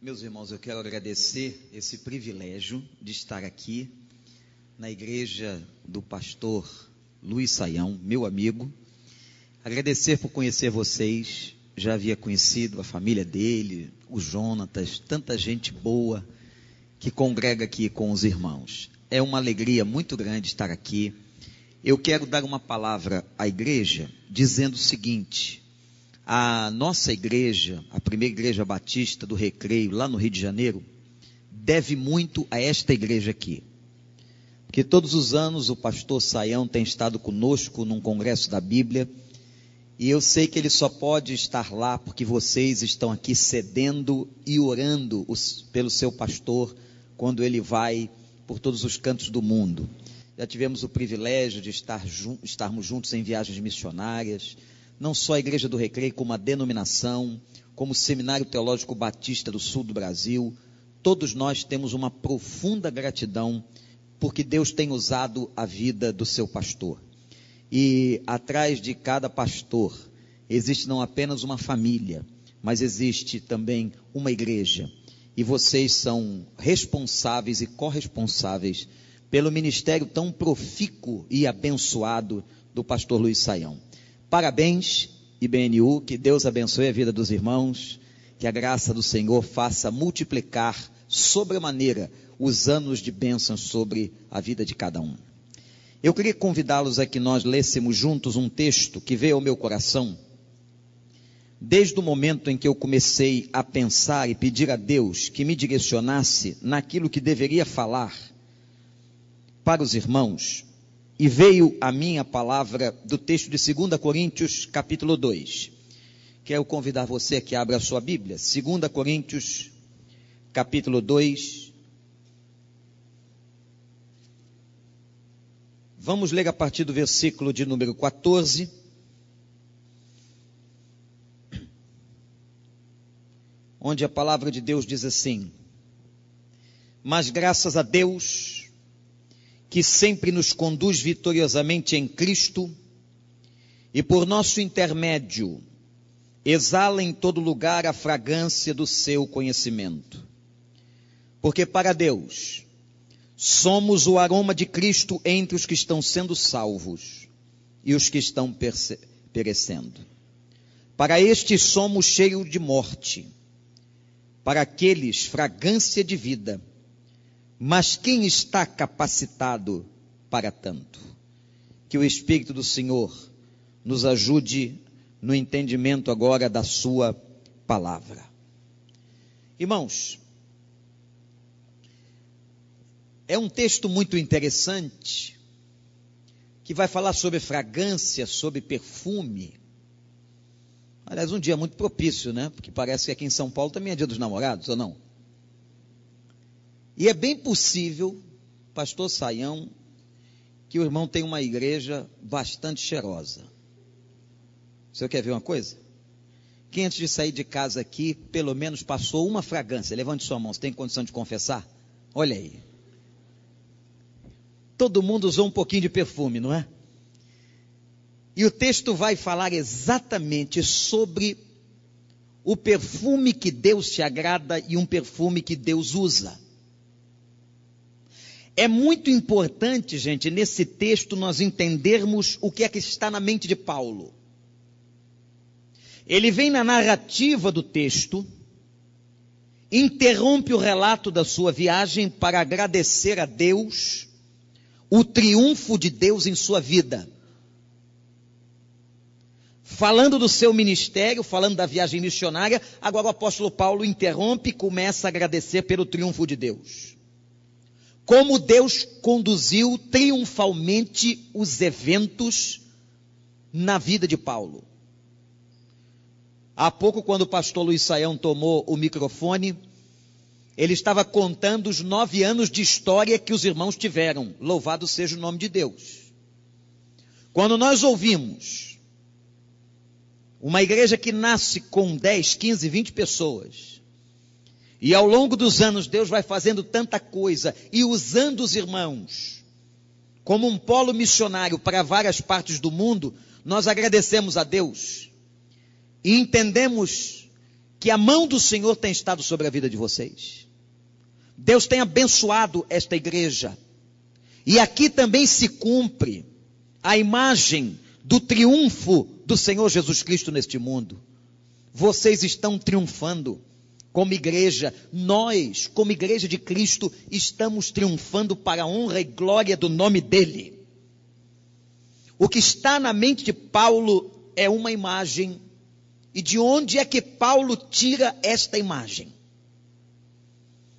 Meus irmãos, eu quero agradecer esse privilégio de estar aqui na igreja do pastor Luiz Saião, meu amigo. Agradecer por conhecer vocês. Já havia conhecido a família dele, o Jonatas, tanta gente boa que congrega aqui com os irmãos. É uma alegria muito grande estar aqui. Eu quero dar uma palavra à igreja dizendo o seguinte: a nossa igreja, a primeira igreja batista do Recreio, lá no Rio de Janeiro, deve muito a esta igreja aqui. Porque todos os anos o pastor Saião tem estado conosco num congresso da Bíblia, e eu sei que ele só pode estar lá porque vocês estão aqui cedendo e orando os, pelo seu pastor quando ele vai por todos os cantos do mundo. Já tivemos o privilégio de estar estarmos juntos em viagens missionárias, não só a Igreja do Recreio, como a denominação, como o Seminário Teológico Batista do Sul do Brasil, todos nós temos uma profunda gratidão porque Deus tem usado a vida do seu pastor. E atrás de cada pastor existe não apenas uma família, mas existe também uma igreja. E vocês são responsáveis e corresponsáveis pelo ministério tão profícuo e abençoado do pastor Luiz Saião. Parabéns, IBNU, que Deus abençoe a vida dos irmãos, que a graça do Senhor faça multiplicar sobremaneira os anos de bênçãos sobre a vida de cada um. Eu queria convidá-los a que nós lêssemos juntos um texto que veio ao meu coração, desde o momento em que eu comecei a pensar e pedir a Deus que me direcionasse naquilo que deveria falar para os irmãos, e veio a mim a palavra do texto de 2 Coríntios, capítulo 2. Quero convidar você que abra a sua Bíblia, 2 Coríntios, capítulo 2. Vamos ler a partir do versículo de número 14. Onde a palavra de Deus diz assim: Mas graças a Deus, que sempre nos conduz vitoriosamente em Cristo e por nosso intermédio exala em todo lugar a fragrância do seu conhecimento. Porque para Deus somos o aroma de Cristo entre os que estão sendo salvos e os que estão perecendo. Para estes somos cheios de morte, para aqueles fragrância de vida mas quem está capacitado para tanto? Que o Espírito do Senhor nos ajude no entendimento agora da Sua palavra. Irmãos, é um texto muito interessante que vai falar sobre fragrância, sobre perfume. Aliás, um dia muito propício, né? Porque parece que aqui em São Paulo também é dia dos namorados, ou não? E é bem possível, pastor Saião, que o irmão tem uma igreja bastante cheirosa. O senhor quer ver uma coisa? Quem antes de sair de casa aqui, pelo menos passou uma fragrância? Levante sua mão, você tem condição de confessar? Olha aí. Todo mundo usou um pouquinho de perfume, não é? E o texto vai falar exatamente sobre o perfume que Deus se agrada e um perfume que Deus usa. É muito importante, gente, nesse texto nós entendermos o que é que está na mente de Paulo. Ele vem na narrativa do texto, interrompe o relato da sua viagem para agradecer a Deus o triunfo de Deus em sua vida. Falando do seu ministério, falando da viagem missionária, agora o apóstolo Paulo interrompe e começa a agradecer pelo triunfo de Deus como Deus conduziu triunfalmente os eventos na vida de Paulo. Há pouco, quando o pastor Luiz Saião tomou o microfone, ele estava contando os nove anos de história que os irmãos tiveram. Louvado seja o nome de Deus. Quando nós ouvimos uma igreja que nasce com 10, 15, 20 pessoas, e ao longo dos anos, Deus vai fazendo tanta coisa e usando os irmãos como um polo missionário para várias partes do mundo. Nós agradecemos a Deus e entendemos que a mão do Senhor tem estado sobre a vida de vocês. Deus tem abençoado esta igreja. E aqui também se cumpre a imagem do triunfo do Senhor Jesus Cristo neste mundo. Vocês estão triunfando como igreja, nós, como igreja de Cristo, estamos triunfando para a honra e glória do nome dEle. O que está na mente de Paulo é uma imagem. E de onde é que Paulo tira esta imagem?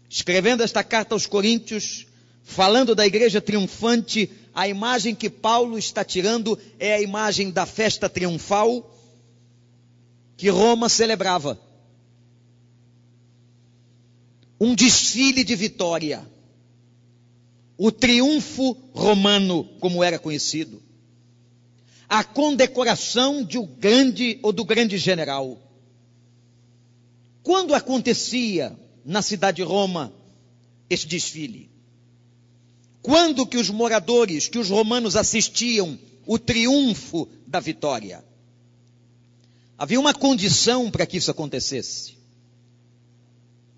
Escrevendo esta carta aos Coríntios, falando da igreja triunfante, a imagem que Paulo está tirando é a imagem da festa triunfal que Roma celebrava. Um desfile de vitória. O triunfo romano, como era conhecido a condecoração de um grande ou do grande general. Quando acontecia na cidade de Roma esse desfile? Quando que os moradores, que os romanos assistiam o triunfo da vitória? Havia uma condição para que isso acontecesse.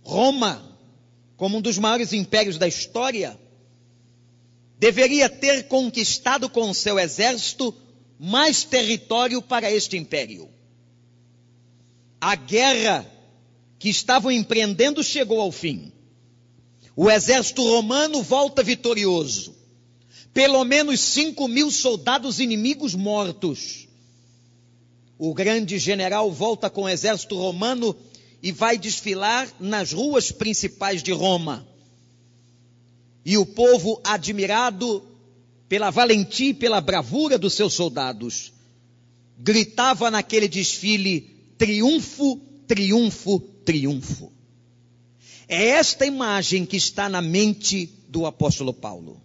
Roma, como um dos maiores impérios da história, deveria ter conquistado com seu exército mais território para este império. A guerra que estavam empreendendo chegou ao fim. O exército romano volta vitorioso. Pelo menos cinco mil soldados inimigos mortos. O grande general volta com o exército romano e vai desfilar nas ruas principais de Roma. E o povo, admirado, pela valentia e pela bravura dos seus soldados, gritava naquele desfile: triunfo, triunfo, triunfo. É esta imagem que está na mente do apóstolo Paulo.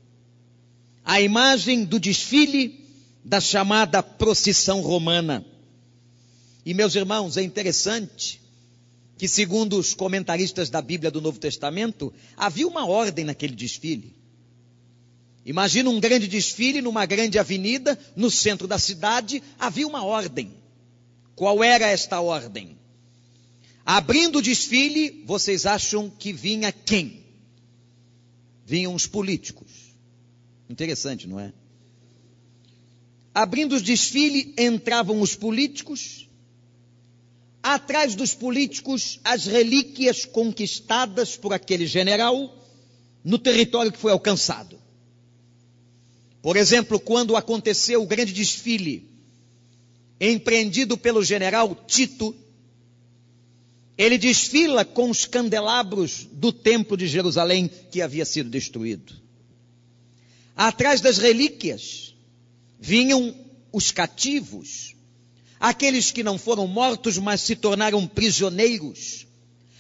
A imagem do desfile da chamada procissão romana. E meus irmãos, é interessante que, segundo os comentaristas da Bíblia do Novo Testamento, havia uma ordem naquele desfile. Imagina um grande desfile numa grande avenida, no centro da cidade, havia uma ordem. Qual era esta ordem? Abrindo o desfile, vocês acham que vinha quem? Vinham os políticos. Interessante, não é? Abrindo o desfile, entravam os políticos. Atrás dos políticos, as relíquias conquistadas por aquele general no território que foi alcançado. Por exemplo, quando aconteceu o grande desfile empreendido pelo general Tito, ele desfila com os candelabros do templo de Jerusalém que havia sido destruído. Atrás das relíquias vinham os cativos, aqueles que não foram mortos, mas se tornaram prisioneiros,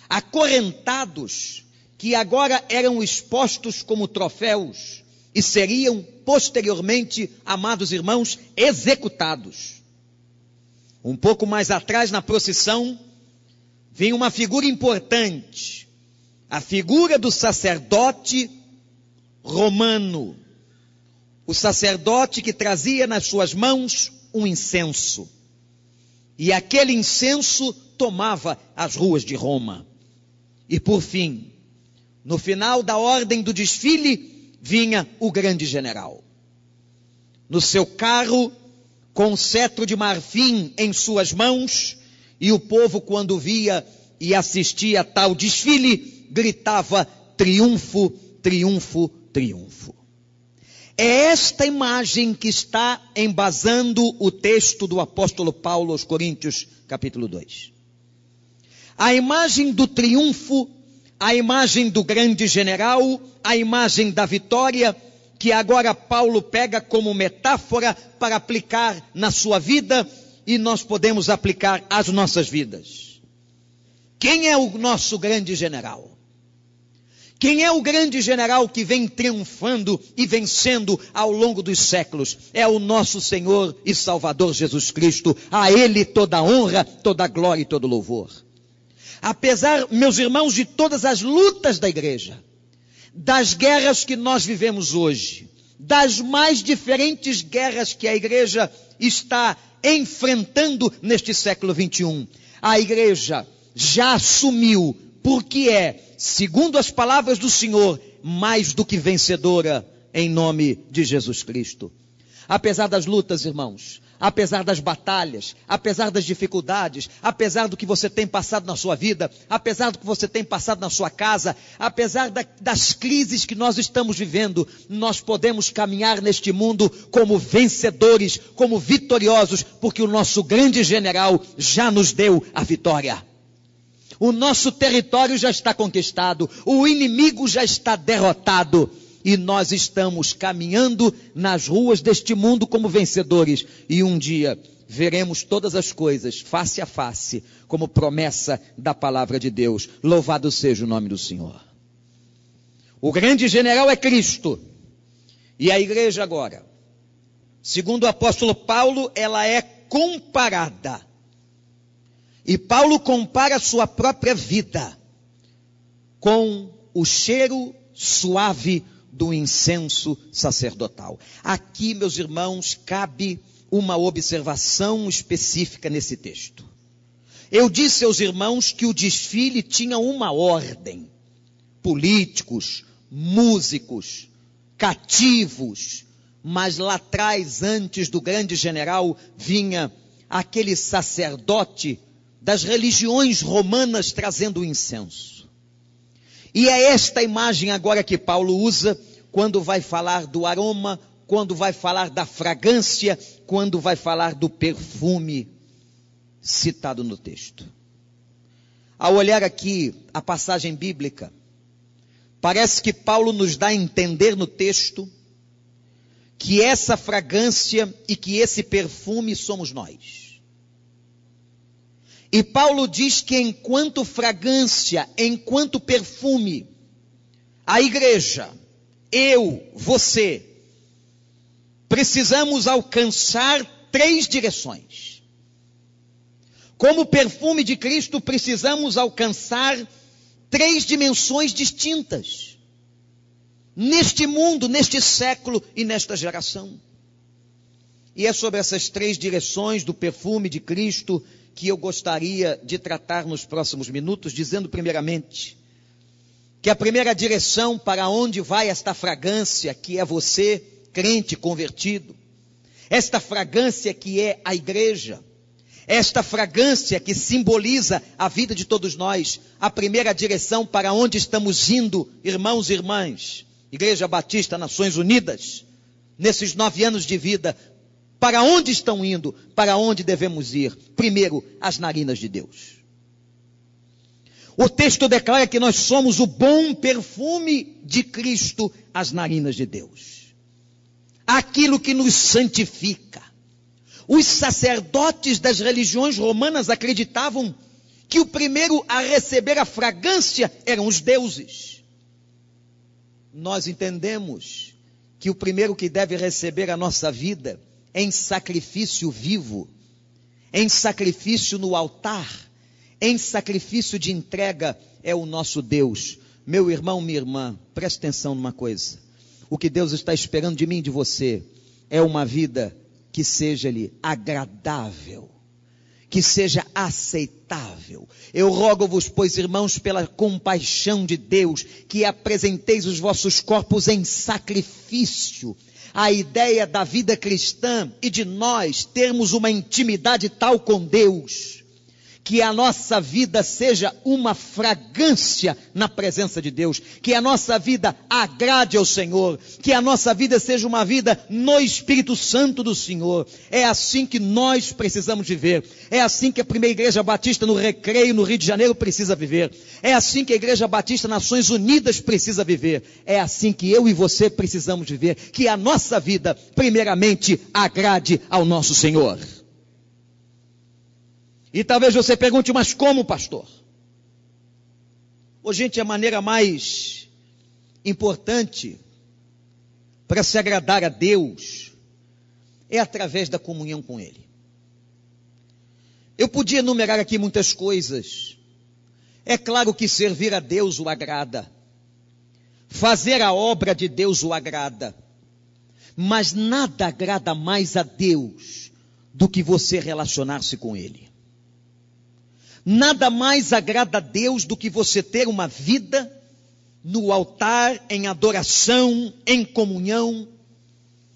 acorrentados, que agora eram expostos como troféus e seriam posteriormente, amados irmãos, executados. Um pouco mais atrás, na procissão, vem uma figura importante, a figura do sacerdote romano. O sacerdote que trazia nas suas mãos um incenso. E aquele incenso tomava as ruas de Roma. E por fim, no final da ordem do desfile, vinha o grande general. No seu carro, com um cetro de marfim em suas mãos, e o povo, quando via e assistia a tal desfile, gritava: triunfo, triunfo, triunfo. É esta imagem que está embasando o texto do apóstolo Paulo aos Coríntios, capítulo 2. A imagem do triunfo a imagem do grande general, a imagem da vitória, que agora Paulo pega como metáfora para aplicar na sua vida e nós podemos aplicar às nossas vidas. Quem é o nosso grande general? Quem é o grande general que vem triunfando e vencendo ao longo dos séculos? É o nosso Senhor e Salvador Jesus Cristo. A Ele toda honra, toda glória e todo louvor apesar, meus irmãos, de todas as lutas da igreja, das guerras que nós vivemos hoje, das mais diferentes guerras que a igreja está enfrentando neste século 21, a igreja já assumiu, porque é, segundo as palavras do Senhor, mais do que vencedora em nome de Jesus Cristo. Apesar das lutas, irmãos, apesar das batalhas, apesar das dificuldades, apesar do que você tem passado na sua vida, apesar do que você tem passado na sua casa, apesar da, das crises que nós estamos vivendo, nós podemos caminhar neste mundo como vencedores, como vitoriosos, porque o nosso grande general já nos deu a vitória. O nosso território já está conquistado, o inimigo já está derrotado e nós estamos caminhando nas ruas deste mundo como vencedores. E um dia veremos todas as coisas face a face, como promessa da palavra de Deus. Louvado seja o nome do Senhor. O grande general é Cristo. E a igreja agora, segundo o apóstolo Paulo, ela é comparada. E Paulo compara sua própria vida com o cheiro suave do incenso sacerdotal. Aqui, meus irmãos, cabe uma observação específica nesse texto. Eu disse aos irmãos que o desfile tinha uma ordem: políticos, músicos, cativos, mas lá atrás, antes do grande general, vinha aquele sacerdote das religiões romanas trazendo o incenso. E é esta imagem agora que Paulo usa quando vai falar do aroma, quando vai falar da fragrância, quando vai falar do perfume citado no texto. Ao olhar aqui a passagem bíblica, parece que Paulo nos dá a entender no texto que essa fragrância e que esse perfume somos nós. E Paulo diz que enquanto fragrância, enquanto perfume, a igreja, eu, você, precisamos alcançar três direções. Como perfume de Cristo, precisamos alcançar três dimensões distintas. Neste mundo, neste século e nesta geração. E é sobre essas três direções do perfume de Cristo que eu gostaria de tratar nos próximos minutos, dizendo primeiramente que a primeira direção para onde vai esta fragrância, que é você, crente convertido, esta fragrância que é a igreja, esta fragrância que simboliza a vida de todos nós, a primeira direção para onde estamos indo, irmãos e irmãs, Igreja Batista Nações Unidas, nesses nove anos de vida, para onde estão indo? Para onde devemos ir? Primeiro, as narinas de Deus. O texto declara que nós somos o bom perfume de Cristo às narinas de Deus. Aquilo que nos santifica. Os sacerdotes das religiões romanas acreditavam que o primeiro a receber a fragrância eram os deuses. Nós entendemos que o primeiro que deve receber a nossa vida em sacrifício vivo, em sacrifício no altar, em sacrifício de entrega, é o nosso Deus. Meu irmão, minha irmã, preste atenção numa coisa. O que Deus está esperando de mim e de você é uma vida que seja-lhe agradável, que seja aceitável. Eu rogo-vos, pois, irmãos, pela compaixão de Deus, que apresenteis os vossos corpos em sacrifício, a ideia da vida cristã e de nós termos uma intimidade tal com Deus, que a nossa vida seja uma fragrância na presença de Deus, que a nossa vida agrade ao Senhor, que a nossa vida seja uma vida no Espírito Santo do Senhor. É assim que nós precisamos viver. É assim que a primeira igreja batista no Recreio, no Rio de Janeiro, precisa viver. É assim que a igreja batista Nações Unidas precisa viver. É assim que eu e você precisamos viver. Que a nossa vida, primeiramente, agrade ao nosso Senhor. E talvez você pergunte, mas como, pastor? Ô, gente, a maneira mais importante para se agradar a Deus é através da comunhão com Ele. Eu podia enumerar aqui muitas coisas. É claro que servir a Deus o agrada. Fazer a obra de Deus o agrada. Mas nada agrada mais a Deus do que você relacionar-se com Ele. Nada mais agrada a Deus do que você ter uma vida no altar, em adoração, em comunhão.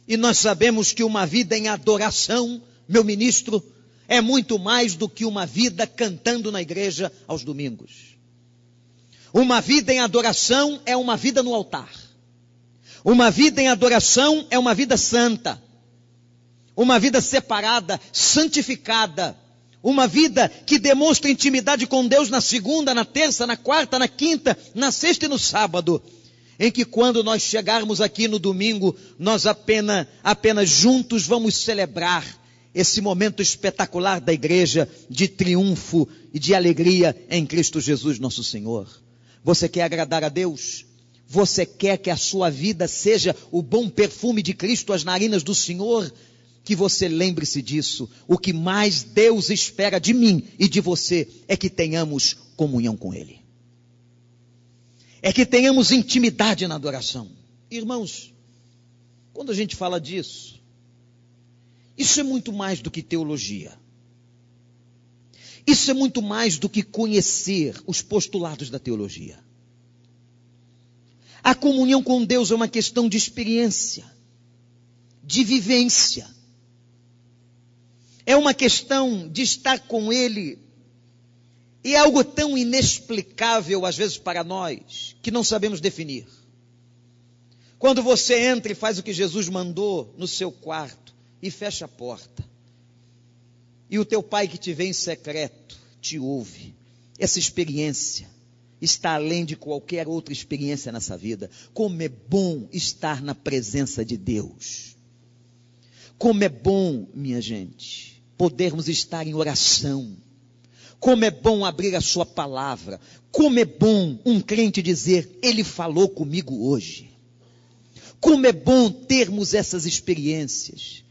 E nós sabemos que uma vida em adoração, meu ministro, é muito mais do que uma vida cantando na igreja aos domingos. Uma vida em adoração é uma vida no altar. Uma vida em adoração é uma vida santa. Uma vida separada, santificada. Uma vida que demonstra intimidade com Deus na segunda, na terça, na quarta, na quinta, na sexta e no sábado. Em que quando nós chegarmos aqui no domingo, nós apenas, apenas juntos vamos celebrar esse momento espetacular da igreja de triunfo e de alegria em Cristo Jesus, nosso Senhor. Você quer agradar a Deus? Você quer que a sua vida seja o bom perfume de Cristo às narinas do Senhor? Que você lembre-se disso. O que mais Deus espera de mim e de você é que tenhamos comunhão com Ele. É que tenhamos intimidade na adoração. Irmãos, quando a gente fala disso, isso é muito mais do que teologia. Isso é muito mais do que conhecer os postulados da teologia. A comunhão com Deus é uma questão de experiência, de vivência. É uma questão de estar com Ele. E é algo tão inexplicável, às vezes, para nós, que não sabemos definir. Quando você entra e faz o que Jesus mandou no seu quarto e fecha a porta, e o teu pai que te vê em secreto te ouve. Essa experiência está além de qualquer outra experiência nessa vida. Como é bom estar na presença de Deus. Como é bom, minha gente, podermos estar em oração. Como é bom abrir a sua palavra. Como é bom um crente dizer, ele falou comigo hoje. Como é bom termos essas experiências.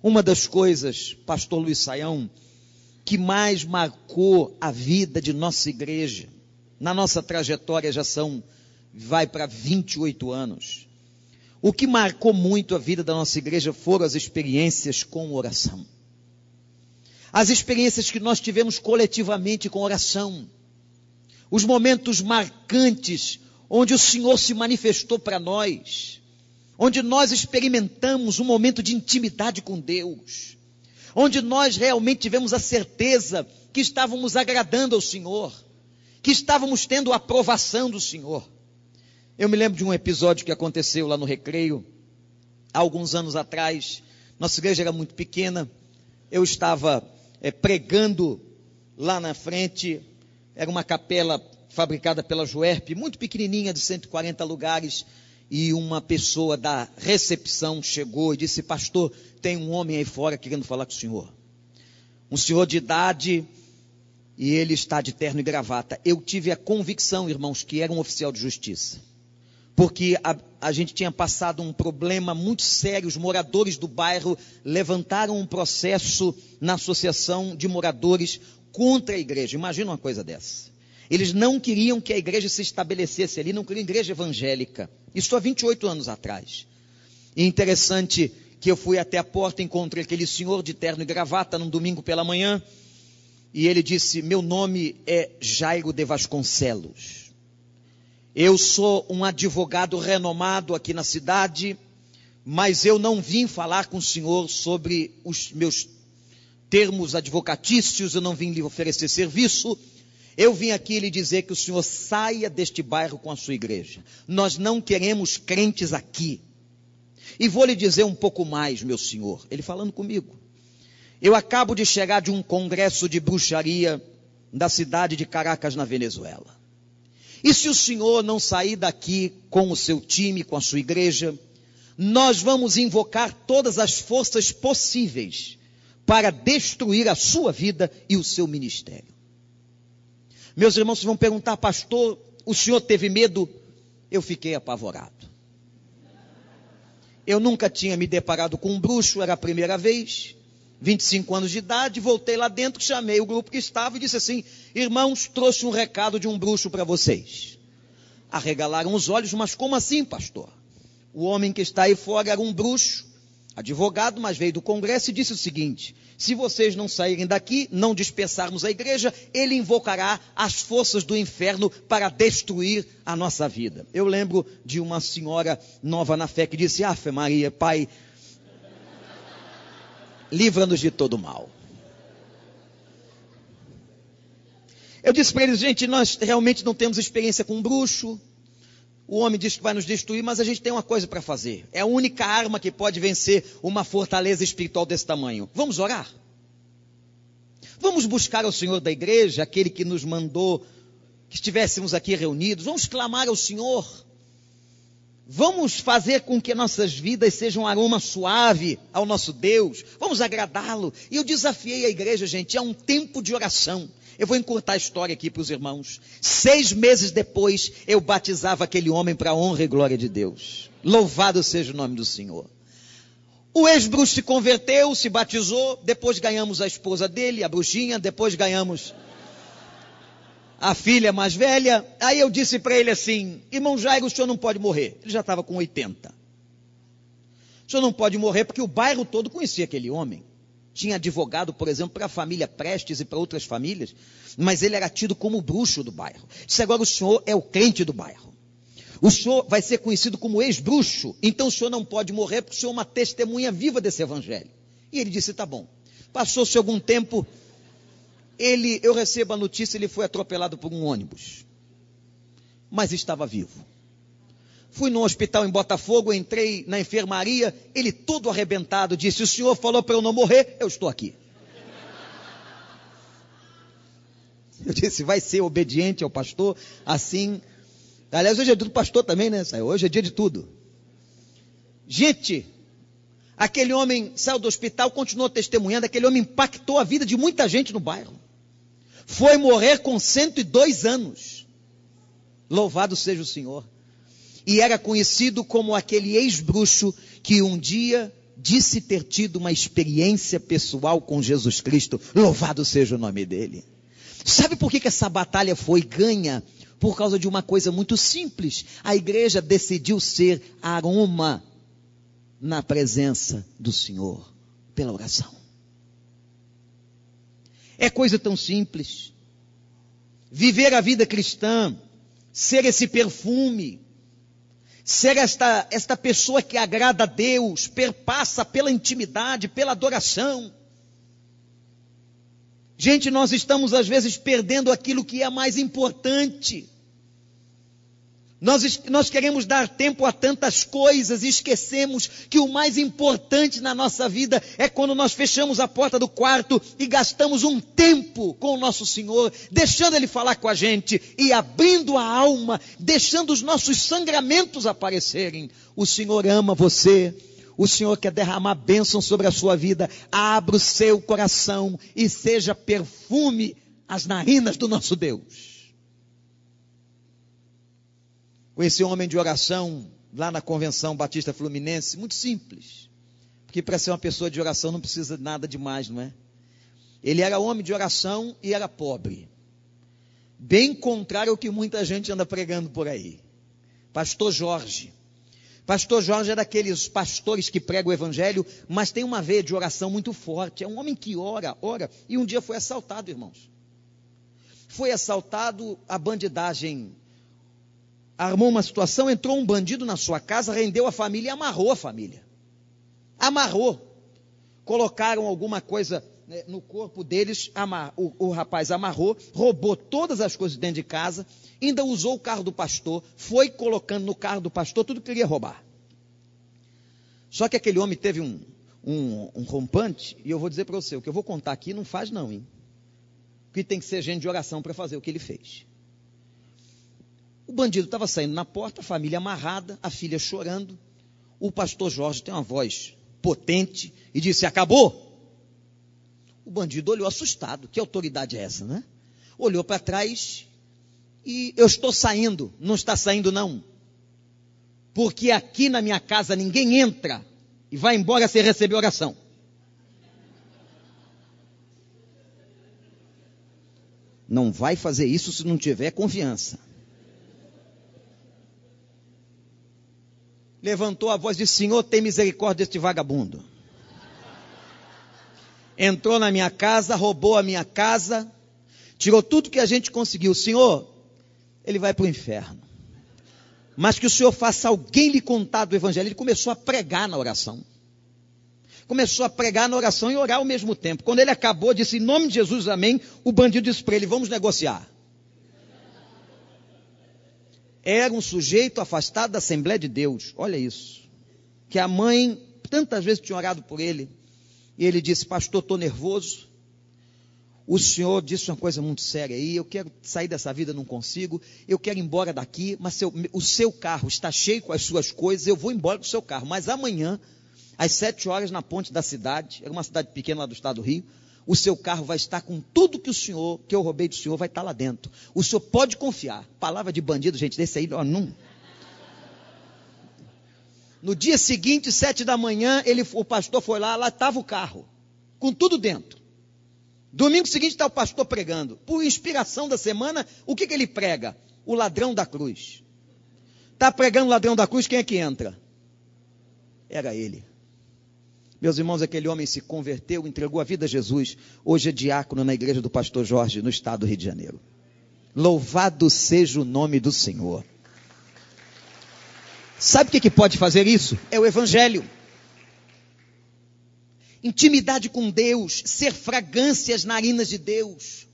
Uma das coisas, pastor Luiz Saião, que mais marcou a vida de nossa igreja, na nossa trajetória já são, vai para 28 anos. O que marcou muito a vida da nossa igreja foram as experiências com oração. As experiências que nós tivemos coletivamente com oração. Os momentos marcantes onde o Senhor se manifestou para nós onde nós experimentamos um momento de intimidade com Deus, onde nós realmente tivemos a certeza que estávamos agradando ao Senhor, que estávamos tendo a aprovação do Senhor. Eu me lembro de um episódio que aconteceu lá no Recreio, há alguns anos atrás. Nossa igreja era muito pequena, eu estava é, pregando lá na frente, era uma capela fabricada pela Juerp, muito pequenininha, de 140 lugares, e uma pessoa da recepção chegou e disse: Pastor, tem um homem aí fora querendo falar com o senhor. Um senhor de idade e ele está de terno e gravata. Eu tive a convicção, irmãos, que era um oficial de justiça. Porque a, a gente tinha passado um problema muito sério. Os moradores do bairro levantaram um processo na associação de moradores contra a igreja. Imagina uma coisa dessa. Eles não queriam que a igreja se estabelecesse ali, não queriam igreja evangélica. Isso há 28 anos atrás. E interessante que eu fui até a porta, encontrei aquele senhor de terno e gravata num domingo pela manhã, e ele disse: Meu nome é Jairo de Vasconcelos. Eu sou um advogado renomado aqui na cidade, mas eu não vim falar com o senhor sobre os meus termos advocatícios, eu não vim lhe oferecer serviço eu vim aqui lhe dizer que o senhor saia deste bairro com a sua igreja. Nós não queremos crentes aqui. E vou lhe dizer um pouco mais, meu senhor. Ele falando comigo. Eu acabo de chegar de um congresso de bruxaria da cidade de Caracas, na Venezuela. E se o senhor não sair daqui com o seu time, com a sua igreja, nós vamos invocar todas as forças possíveis para destruir a sua vida e o seu ministério. Meus irmãos vão perguntar, pastor, o senhor teve medo? Eu fiquei apavorado. Eu nunca tinha me deparado com um bruxo, era a primeira vez. 25 anos de idade, voltei lá dentro, chamei o grupo que estava e disse assim: Irmãos, trouxe um recado de um bruxo para vocês. Arregalaram os olhos, mas como assim, pastor? O homem que está aí fora era um bruxo, advogado, mas veio do Congresso e disse o seguinte: se vocês não saírem daqui, não dispersarmos a igreja, ele invocará as forças do inferno para destruir a nossa vida. Eu lembro de uma senhora nova na fé que disse: Ave Maria, Pai, livra-nos de todo mal. Eu disse para eles, gente, nós realmente não temos experiência com bruxo. O homem diz que vai nos destruir, mas a gente tem uma coisa para fazer. É a única arma que pode vencer uma fortaleza espiritual desse tamanho. Vamos orar? Vamos buscar ao Senhor da igreja, aquele que nos mandou que estivéssemos aqui reunidos. Vamos clamar ao Senhor. Vamos fazer com que nossas vidas sejam um aroma suave ao nosso Deus. Vamos agradá-lo. E eu desafiei a igreja, gente, a um tempo de oração. Eu vou encurtar a história aqui para os irmãos. Seis meses depois, eu batizava aquele homem para a honra e glória de Deus. Louvado seja o nome do Senhor. O ex-bruxo se converteu, se batizou, depois ganhamos a esposa dele, a bruxinha, depois ganhamos a filha mais velha. Aí eu disse para ele assim: irmão Jairo, o senhor não pode morrer. Ele já estava com 80. O senhor não pode morrer porque o bairro todo conhecia aquele homem tinha advogado, por exemplo, para a família Prestes e para outras famílias, mas ele era tido como o bruxo do bairro. Disse agora o senhor é o crente do bairro. O senhor vai ser conhecido como ex-bruxo, então o senhor não pode morrer porque o senhor é uma testemunha viva desse evangelho. E ele disse: tá bom. Passou-se algum tempo, ele, eu recebo a notícia, ele foi atropelado por um ônibus, mas estava vivo. Fui no hospital em Botafogo, entrei na enfermaria, ele todo arrebentado disse: O senhor falou para eu não morrer, eu estou aqui. Eu disse: Vai ser obediente ao pastor, assim. Aliás, hoje é dia do pastor também, né? Hoje é dia de tudo. Gente, aquele homem saiu do hospital, continuou testemunhando, aquele homem impactou a vida de muita gente no bairro. Foi morrer com 102 anos. Louvado seja o Senhor e era conhecido como aquele ex-bruxo que um dia disse ter tido uma experiência pessoal com Jesus Cristo. Louvado seja o nome dele. Sabe por que, que essa batalha foi ganha? Por causa de uma coisa muito simples. A igreja decidiu ser aroma na presença do Senhor pela oração. É coisa tão simples. Viver a vida cristã, ser esse perfume, ser esta, esta pessoa que agrada a Deus, perpassa pela intimidade, pela adoração. Gente, nós estamos às vezes perdendo aquilo que é mais importante. Nós, nós queremos dar tempo a tantas coisas e esquecemos que o mais importante na nossa vida é quando nós fechamos a porta do quarto e gastamos um tempo com o nosso Senhor, deixando Ele falar com a gente e abrindo a alma, deixando os nossos sangramentos aparecerem. O Senhor ama você, o Senhor quer derramar bênção sobre a sua vida. Abra o seu coração e seja perfume às narinas do nosso Deus. Conheci um homem de oração lá na Convenção Batista Fluminense, muito simples. Porque para ser uma pessoa de oração não precisa de nada demais, não é? Ele era homem de oração e era pobre. Bem contrário ao que muita gente anda pregando por aí. Pastor Jorge. Pastor Jorge é daqueles pastores que pregam o evangelho, mas tem uma veia de oração muito forte. É um homem que ora, ora, e um dia foi assaltado, irmãos. Foi assaltado, a bandidagem armou uma situação, entrou um bandido na sua casa, rendeu a família e amarrou a família. Amarrou. Colocaram alguma coisa né, no corpo deles, amar, o, o rapaz amarrou, roubou todas as coisas dentro de casa, ainda usou o carro do pastor, foi colocando no carro do pastor tudo que queria roubar. Só que aquele homem teve um, um, um rompante, e eu vou dizer para você, o que eu vou contar aqui não faz não, hein? Que tem que ser gente de oração para fazer o que ele fez. O bandido estava saindo na porta, a família amarrada, a filha chorando. O pastor Jorge tem uma voz potente e disse: Acabou? O bandido olhou assustado. Que autoridade é essa, né? Olhou para trás e eu estou saindo. Não está saindo, não. Porque aqui na minha casa ninguém entra e vai embora sem receber oração. Não vai fazer isso se não tiver confiança. Levantou a voz e disse: Senhor, tem misericórdia deste vagabundo. Entrou na minha casa, roubou a minha casa, tirou tudo que a gente conseguiu. Senhor, ele vai para o inferno. Mas que o Senhor faça alguém lhe contar do Evangelho. Ele começou a pregar na oração. Começou a pregar na oração e orar ao mesmo tempo. Quando ele acabou, disse: Em nome de Jesus, amém. O bandido disse para ele: Vamos negociar. Era um sujeito afastado da Assembleia de Deus. Olha isso. Que a mãe tantas vezes tinha orado por ele. E ele disse: Pastor, estou nervoso. O senhor disse uma coisa muito séria aí. Eu quero sair dessa vida, não consigo. Eu quero ir embora daqui, mas seu, o seu carro está cheio com as suas coisas. Eu vou embora com o seu carro. Mas amanhã, às sete horas, na ponte da cidade, era uma cidade pequena lá do estado do Rio, o seu carro vai estar com tudo que o senhor, que eu roubei do senhor, vai estar lá dentro. O senhor pode confiar. Palavra de bandido, gente, desse aí, ó, não. No dia seguinte, sete da manhã, ele, o pastor foi lá, lá estava o carro, com tudo dentro. Domingo seguinte está o pastor pregando. Por inspiração da semana, o que, que ele prega? O ladrão da cruz. Está pregando o ladrão da cruz, quem é que entra? Era ele. Meus irmãos, aquele homem se converteu, entregou a vida a Jesus. Hoje é diácono na igreja do pastor Jorge, no estado do Rio de Janeiro. Louvado seja o nome do Senhor. Sabe o que, que pode fazer isso? É o Evangelho. Intimidade com Deus, ser fragrâncias narinas de Deus,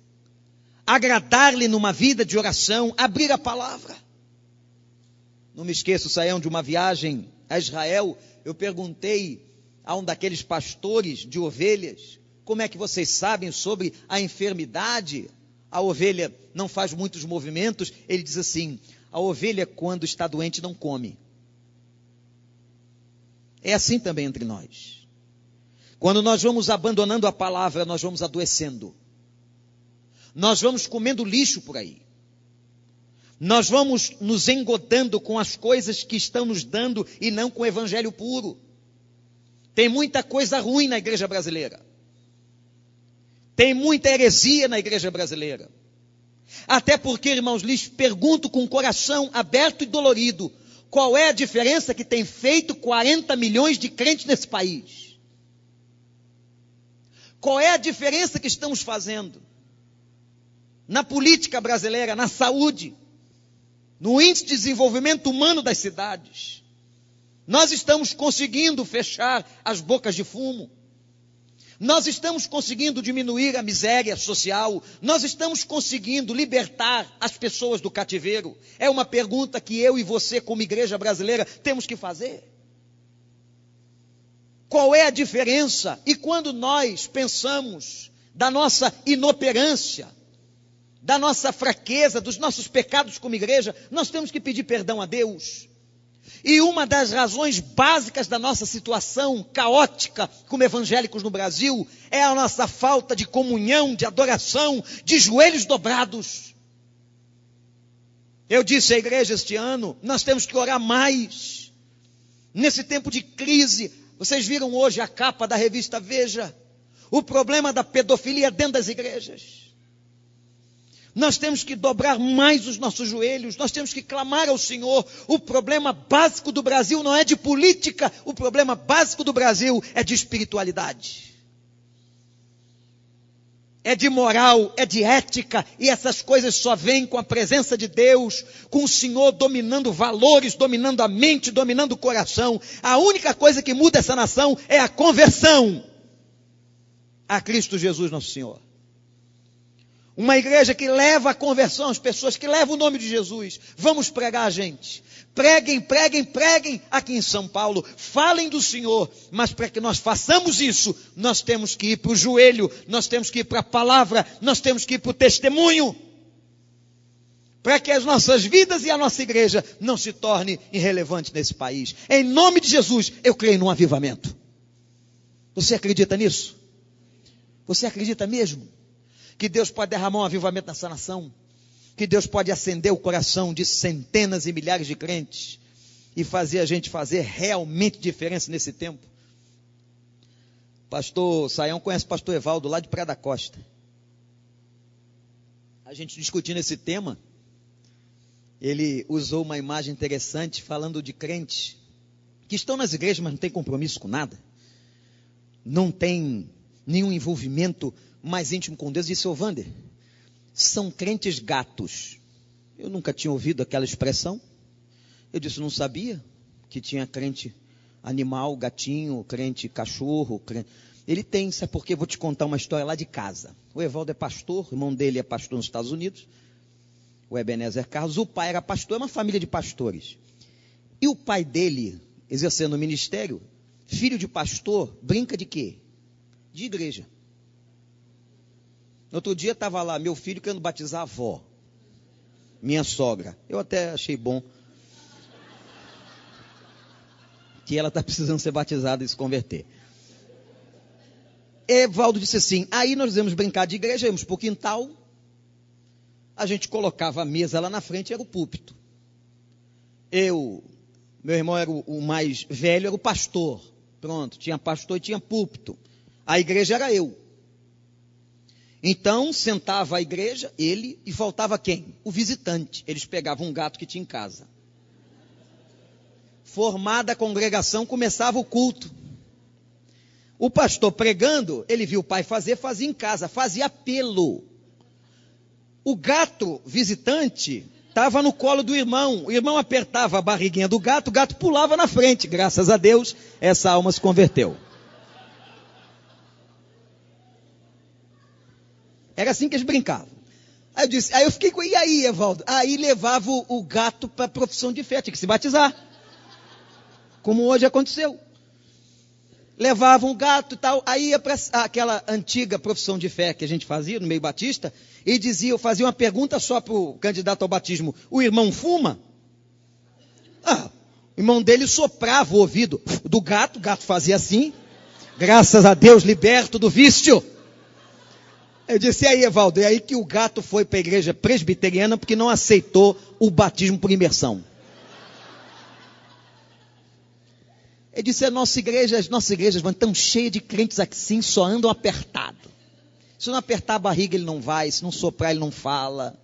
agradar-lhe numa vida de oração, abrir a palavra. Não me esqueço, saiam de uma viagem a Israel, eu perguntei a um daqueles pastores de ovelhas, como é que vocês sabem sobre a enfermidade? A ovelha não faz muitos movimentos. Ele diz assim: a ovelha, quando está doente, não come. É assim também entre nós. Quando nós vamos abandonando a palavra, nós vamos adoecendo. Nós vamos comendo lixo por aí. Nós vamos nos engodando com as coisas que estão nos dando e não com o evangelho puro. Tem muita coisa ruim na igreja brasileira. Tem muita heresia na igreja brasileira. Até porque, irmãos, lhes pergunto com o coração aberto e dolorido: qual é a diferença que tem feito 40 milhões de crentes nesse país? Qual é a diferença que estamos fazendo? Na política brasileira, na saúde, no índice de desenvolvimento humano das cidades. Nós estamos conseguindo fechar as bocas de fumo. Nós estamos conseguindo diminuir a miséria social, nós estamos conseguindo libertar as pessoas do cativeiro. É uma pergunta que eu e você, como igreja brasileira, temos que fazer. Qual é a diferença? E quando nós pensamos da nossa inoperância, da nossa fraqueza, dos nossos pecados como igreja, nós temos que pedir perdão a Deus. E uma das razões básicas da nossa situação caótica como evangélicos no Brasil é a nossa falta de comunhão, de adoração, de joelhos dobrados. Eu disse à igreja este ano, nós temos que orar mais. Nesse tempo de crise, vocês viram hoje a capa da revista Veja, o problema da pedofilia dentro das igrejas. Nós temos que dobrar mais os nossos joelhos, nós temos que clamar ao Senhor. O problema básico do Brasil não é de política, o problema básico do Brasil é de espiritualidade. É de moral, é de ética, e essas coisas só vêm com a presença de Deus, com o Senhor dominando valores, dominando a mente, dominando o coração. A única coisa que muda essa nação é a conversão a Cristo Jesus, nosso Senhor. Uma igreja que leva a conversão às pessoas, que leva o nome de Jesus. Vamos pregar, gente. Preguem, preguem, preguem aqui em São Paulo. Falem do Senhor. Mas para que nós façamos isso, nós temos que ir para o joelho, nós temos que ir para a palavra, nós temos que ir para o testemunho. Para que as nossas vidas e a nossa igreja não se torne irrelevante nesse país. Em nome de Jesus, eu creio num avivamento. Você acredita nisso? Você acredita mesmo? Que Deus pode derramar um avivamento nessa nação, que Deus pode acender o coração de centenas e milhares de crentes e fazer a gente fazer realmente diferença nesse tempo. Pastor Saião conhece pastor Evaldo lá de Praia da Costa. A gente discutindo esse tema, ele usou uma imagem interessante falando de crente que estão nas igrejas, mas não têm compromisso com nada, não tem nenhum envolvimento mais íntimo com Deus, disse o Vander, são crentes gatos. Eu nunca tinha ouvido aquela expressão. Eu disse, não sabia que tinha crente animal, gatinho, crente cachorro. Crente... Ele tem, sabe por quê? Vou te contar uma história lá de casa. O Evaldo é pastor, o irmão dele é pastor nos Estados Unidos, o Ebenezer Carlos. O pai era pastor, é uma família de pastores. E o pai dele, exercendo o ministério, filho de pastor, brinca de quê? De igreja. No outro dia estava lá meu filho querendo batizar a avó, minha sogra. Eu até achei bom que ela está precisando ser batizada e se converter. Evaldo disse assim: aí nós íamos brincar de igreja, íamos para o quintal, a gente colocava a mesa lá na frente, era o púlpito. Eu, meu irmão era o mais velho, era o pastor. Pronto, tinha pastor e tinha púlpito. A igreja era eu. Então sentava a igreja, ele, e faltava quem? O visitante. Eles pegavam um gato que tinha em casa. Formada a congregação, começava o culto. O pastor pregando, ele viu o pai fazer, fazia em casa, fazia pelo. O gato visitante estava no colo do irmão. O irmão apertava a barriguinha do gato, o gato pulava na frente. Graças a Deus, essa alma se converteu. Era assim que eles brincavam. Aí eu disse, aí eu fiquei com, e aí, Evaldo? Aí levava o, gato para a profissão de fé, tinha que se batizar. Como hoje aconteceu levavam um gato e tal, aí ia para aquela antiga profissão de fé que a gente fazia no meio batista, e dizia, eu fazia uma pergunta só para o candidato ao batismo, o irmão fuma? Ah, o irmão dele soprava o ouvido do gato, o gato fazia assim, graças a Deus, liberto do vício. Eu disse, e aí, Evaldo, é aí que o gato foi para a igreja presbiteriana porque não aceitou o batismo por imersão. Ele disse: a nossa as nossas igrejas vão tão cheias de crentes assim, só andam apertado. Se não apertar a barriga, ele não vai, se não soprar, ele não fala.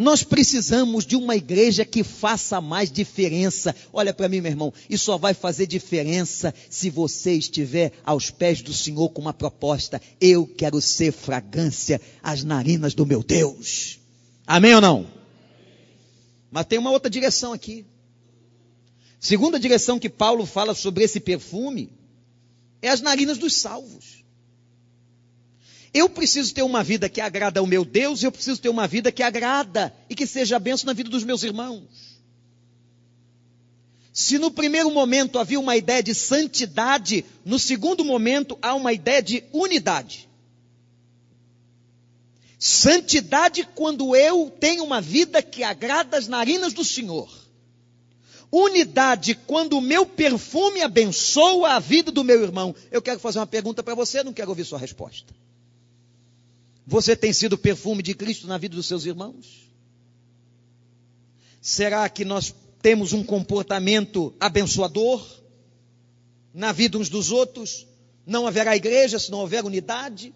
Nós precisamos de uma igreja que faça mais diferença. Olha para mim, meu irmão, isso só vai fazer diferença se você estiver aos pés do Senhor com uma proposta. Eu quero ser fragrância às narinas do meu Deus. Amém ou não? Mas tem uma outra direção aqui. Segunda direção que Paulo fala sobre esse perfume é as narinas dos salvos. Eu preciso ter uma vida que agrada ao meu Deus, eu preciso ter uma vida que agrada e que seja benção na vida dos meus irmãos. Se no primeiro momento havia uma ideia de santidade, no segundo momento há uma ideia de unidade. Santidade quando eu tenho uma vida que agrada as narinas do Senhor. Unidade, quando o meu perfume abençoa a vida do meu irmão. Eu quero fazer uma pergunta para você, não quero ouvir sua resposta. Você tem sido perfume de Cristo na vida dos seus irmãos? Será que nós temos um comportamento abençoador na vida uns dos outros? Não haverá igreja se não houver unidade?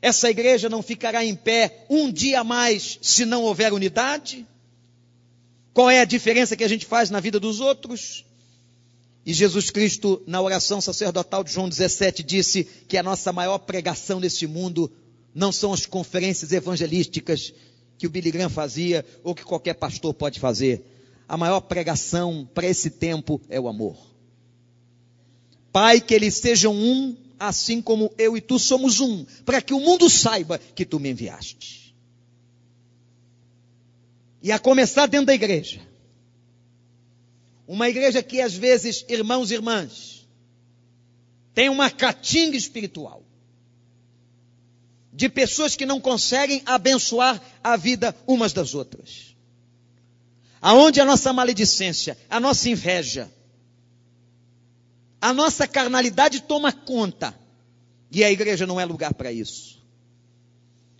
Essa igreja não ficará em pé um dia mais se não houver unidade? Qual é a diferença que a gente faz na vida dos outros? E Jesus Cristo, na oração sacerdotal de João 17, disse que a nossa maior pregação nesse mundo não são as conferências evangelísticas que o Billy Graham fazia ou que qualquer pastor pode fazer. A maior pregação para esse tempo é o amor. Pai, que eles sejam um, assim como eu e tu somos um, para que o mundo saiba que tu me enviaste. E a começar dentro da igreja. Uma igreja que às vezes, irmãos e irmãs, tem uma catinga espiritual. De pessoas que não conseguem abençoar a vida umas das outras. Aonde a nossa maledicência, a nossa inveja, a nossa carnalidade toma conta. E a igreja não é lugar para isso.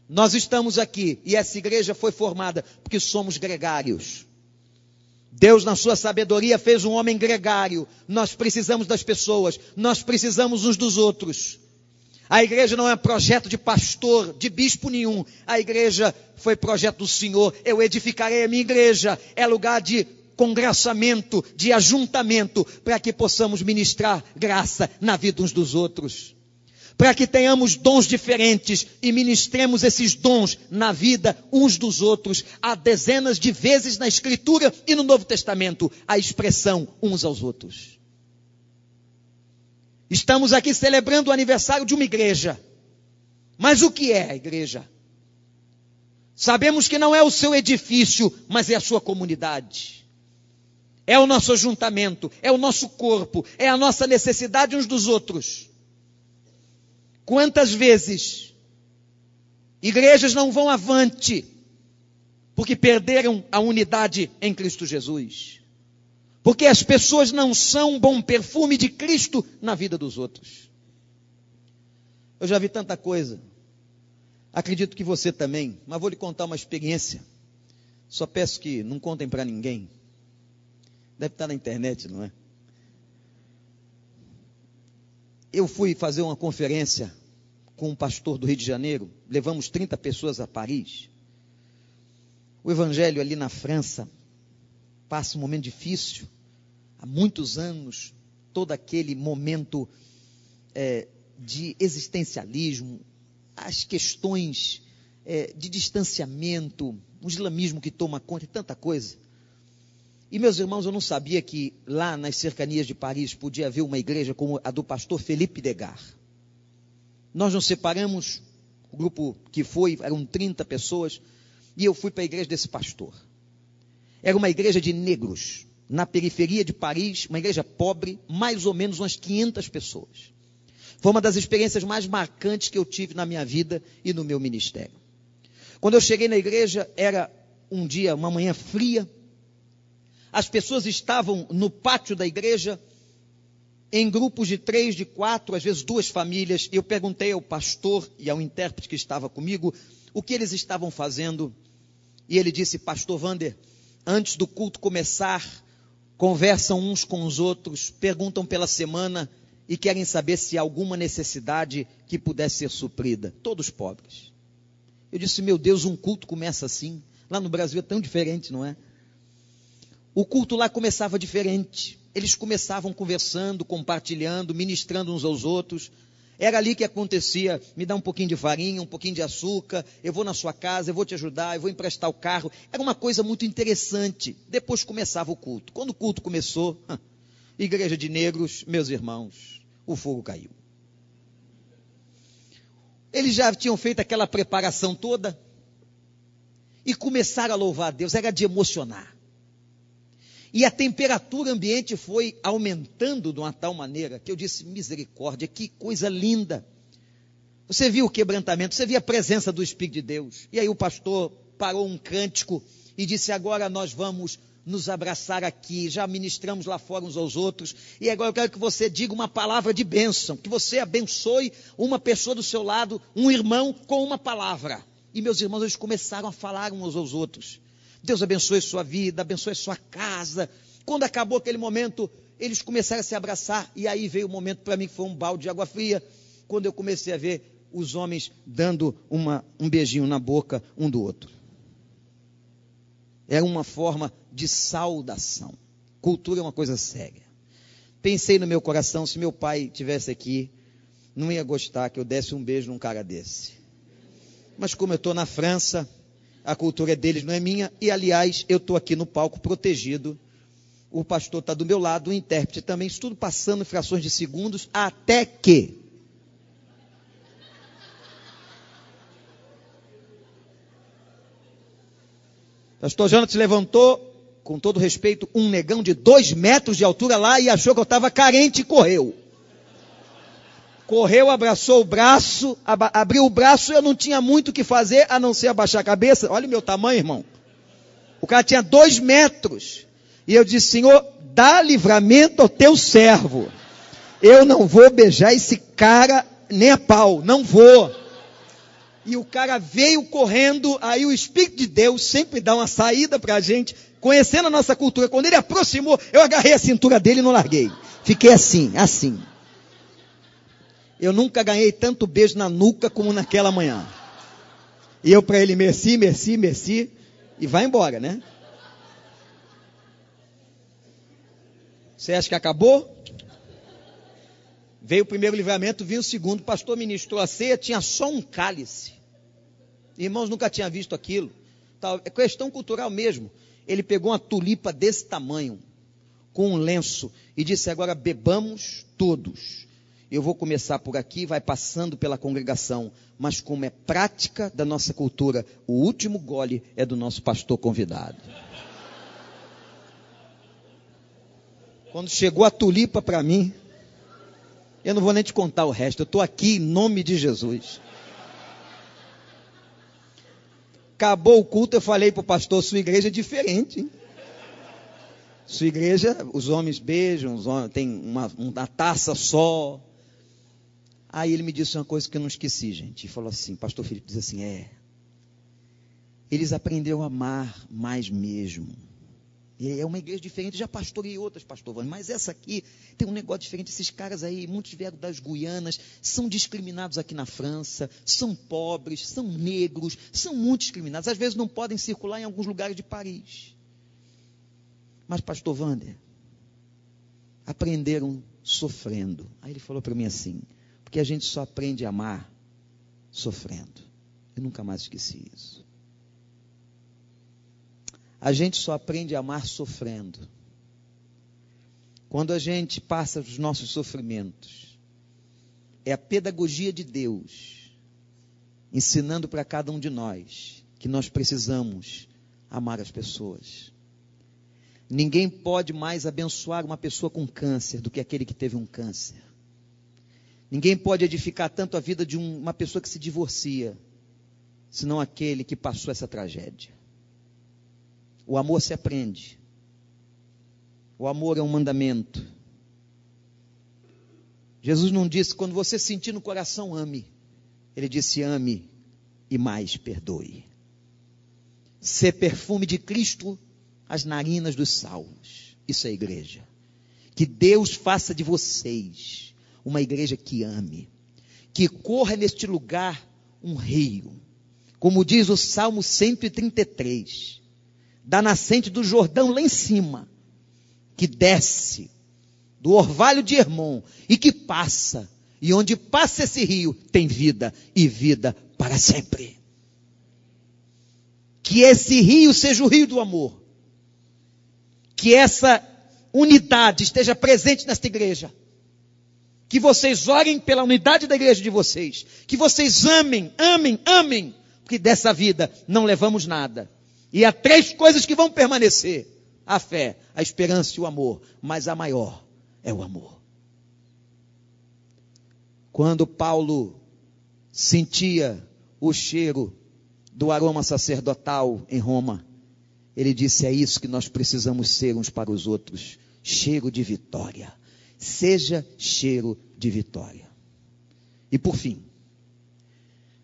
Nós estamos aqui e essa igreja foi formada porque somos gregários. Deus, na sua sabedoria, fez um homem gregário. Nós precisamos das pessoas, nós precisamos uns dos outros. A igreja não é projeto de pastor, de bispo nenhum. A igreja foi projeto do Senhor. Eu edificarei a minha igreja. É lugar de congraçamento, de ajuntamento, para que possamos ministrar graça na vida uns dos outros. Para que tenhamos dons diferentes e ministremos esses dons na vida uns dos outros. Há dezenas de vezes na Escritura e no Novo Testamento a expressão uns aos outros. Estamos aqui celebrando o aniversário de uma igreja. Mas o que é a igreja? Sabemos que não é o seu edifício, mas é a sua comunidade. É o nosso ajuntamento, é o nosso corpo, é a nossa necessidade uns dos outros. Quantas vezes igrejas não vão avante porque perderam a unidade em Cristo Jesus? Porque as pessoas não são um bom perfume de Cristo na vida dos outros. Eu já vi tanta coisa Acredito que você também, mas vou lhe contar uma experiência. Só peço que não contem para ninguém. Deve estar na internet, não é? Eu fui fazer uma conferência com um pastor do Rio de Janeiro, levamos 30 pessoas a Paris. O evangelho ali na França passa um momento difícil, há muitos anos, todo aquele momento é, de existencialismo, as questões é, de distanciamento, um islamismo que toma conta de tanta coisa. E meus irmãos, eu não sabia que lá nas cercanias de Paris podia haver uma igreja como a do pastor Felipe Degar. Nós nos separamos, o grupo que foi, eram 30 pessoas, e eu fui para a igreja desse pastor. Era uma igreja de negros, na periferia de Paris, uma igreja pobre, mais ou menos umas 500 pessoas. Foi uma das experiências mais marcantes que eu tive na minha vida e no meu ministério. Quando eu cheguei na igreja, era um dia, uma manhã fria. As pessoas estavam no pátio da igreja, em grupos de três, de quatro, às vezes duas famílias. Eu perguntei ao pastor e ao intérprete que estava comigo o que eles estavam fazendo. E ele disse: Pastor Vander, antes do culto começar, conversam uns com os outros, perguntam pela semana e querem saber se há alguma necessidade que pudesse ser suprida. Todos pobres. Eu disse, meu Deus, um culto começa assim. Lá no Brasil é tão diferente, não é? O culto lá começava diferente. Eles começavam conversando, compartilhando, ministrando uns aos outros. Era ali que acontecia, me dá um pouquinho de farinha, um pouquinho de açúcar, eu vou na sua casa, eu vou te ajudar, eu vou emprestar o carro. Era uma coisa muito interessante. Depois começava o culto. Quando o culto começou, igreja de negros, meus irmãos, o fogo caiu. Eles já tinham feito aquela preparação toda e começaram a louvar a Deus, era de emocionar. E a temperatura ambiente foi aumentando de uma tal maneira que eu disse: misericórdia, que coisa linda. Você viu o quebrantamento, você viu a presença do Espírito de Deus. E aí o pastor parou um cântico e disse: Agora nós vamos nos abraçar aqui, já ministramos lá fora uns aos outros, e agora eu quero que você diga uma palavra de bênção, que você abençoe uma pessoa do seu lado, um irmão, com uma palavra. E meus irmãos, eles começaram a falar uns aos outros. Deus abençoe sua vida, abençoe sua casa. Quando acabou aquele momento, eles começaram a se abraçar, e aí veio o momento para mim que foi um balde de água fria, quando eu comecei a ver os homens dando uma, um beijinho na boca um do outro. Era uma forma de saudação. Cultura é uma coisa séria. Pensei no meu coração, se meu pai tivesse aqui, não ia gostar que eu desse um beijo num cara desse. Mas como eu estou na França, a cultura é deles, não é minha, e aliás, eu estou aqui no palco protegido. O pastor está do meu lado, o intérprete também, isso tudo passando em frações de segundos, até que Pastor Jonas levantou, com todo respeito, um negão de dois metros de altura lá e achou que eu estava carente e correu. Correu, abraçou o braço, ab abriu o braço, eu não tinha muito o que fazer a não ser abaixar a cabeça. Olha o meu tamanho, irmão. O cara tinha dois metros. E eu disse, Senhor, dá livramento ao teu servo. Eu não vou beijar esse cara nem a pau, não vou e o cara veio correndo, aí o Espírito de Deus sempre dá uma saída para a gente, conhecendo a nossa cultura. Quando ele aproximou, eu agarrei a cintura dele e não larguei. Fiquei assim, assim. Eu nunca ganhei tanto beijo na nuca como naquela manhã. E eu para ele, merci, merci, merci, e vai embora, né? Você acha que acabou? Veio o primeiro livramento, vinha o segundo. O pastor ministrou a ceia, tinha só um cálice. Irmãos, nunca tinha visto aquilo. É questão cultural mesmo. Ele pegou uma tulipa desse tamanho, com um lenço, e disse: Agora bebamos todos. Eu vou começar por aqui, vai passando pela congregação, mas como é prática da nossa cultura, o último gole é do nosso pastor convidado. Quando chegou a tulipa para mim, eu não vou nem te contar o resto, eu estou aqui em nome de Jesus. Acabou o culto, eu falei para o pastor, sua igreja é diferente. Hein? Sua igreja, os homens beijam, os homens, tem uma, uma taça só. Aí ele me disse uma coisa que eu não esqueci, gente. Ele falou assim, pastor Felipe diz assim, é. Eles aprenderam a amar mais mesmo. É uma igreja diferente, já pastorei outras, pastor Vani, mas essa aqui tem um negócio diferente. Esses caras aí, muitos vieram das Guianas, são discriminados aqui na França, são pobres, são negros, são muito discriminados. Às vezes não podem circular em alguns lugares de Paris. Mas, pastor Wander, aprenderam sofrendo. Aí ele falou para mim assim: porque a gente só aprende a amar sofrendo. Eu nunca mais esqueci isso. A gente só aprende a amar sofrendo. Quando a gente passa os nossos sofrimentos, é a pedagogia de Deus ensinando para cada um de nós que nós precisamos amar as pessoas. Ninguém pode mais abençoar uma pessoa com câncer do que aquele que teve um câncer. Ninguém pode edificar tanto a vida de uma pessoa que se divorcia, senão aquele que passou essa tragédia. O amor se aprende. O amor é um mandamento. Jesus não disse, quando você sentir no coração, ame. Ele disse, ame e mais perdoe. Ser perfume de Cristo as narinas dos salvos. Isso é igreja. Que Deus faça de vocês uma igreja que ame. Que corra neste lugar um rio. Como diz o Salmo 133 da nascente do Jordão lá em cima, que desce do orvalho de Hermon e que passa, e onde passa esse rio tem vida e vida para sempre. Que esse rio seja o rio do amor. Que essa unidade esteja presente nesta igreja. Que vocês orem pela unidade da igreja de vocês. Que vocês amem, amem, amem. Porque dessa vida não levamos nada. E há três coisas que vão permanecer: a fé, a esperança e o amor. Mas a maior é o amor. Quando Paulo sentia o cheiro do aroma sacerdotal em Roma, ele disse: É isso que nós precisamos ser uns para os outros cheiro de vitória. Seja cheiro de vitória. E por fim,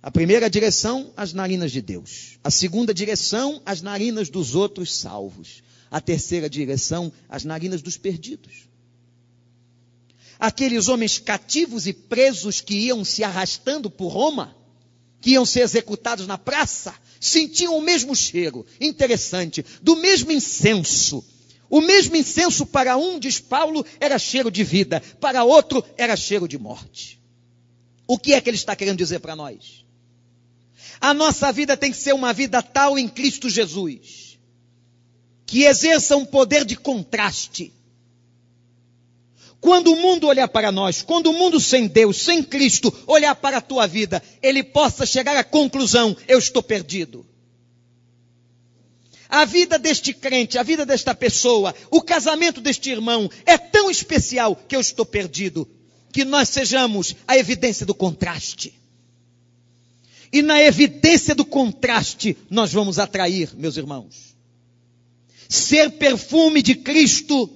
a primeira direção, as narinas de Deus. A segunda direção, as narinas dos outros salvos. A terceira direção, as narinas dos perdidos. Aqueles homens cativos e presos que iam se arrastando por Roma, que iam ser executados na praça, sentiam o mesmo cheiro, interessante, do mesmo incenso. O mesmo incenso para um, diz Paulo, era cheiro de vida, para outro era cheiro de morte. O que é que ele está querendo dizer para nós? A nossa vida tem que ser uma vida tal em Cristo Jesus, que exerça um poder de contraste. Quando o mundo olhar para nós, quando o mundo sem Deus, sem Cristo, olhar para a tua vida, ele possa chegar à conclusão: eu estou perdido. A vida deste crente, a vida desta pessoa, o casamento deste irmão é tão especial que eu estou perdido. Que nós sejamos a evidência do contraste. E na evidência do contraste, nós vamos atrair, meus irmãos. Ser perfume de Cristo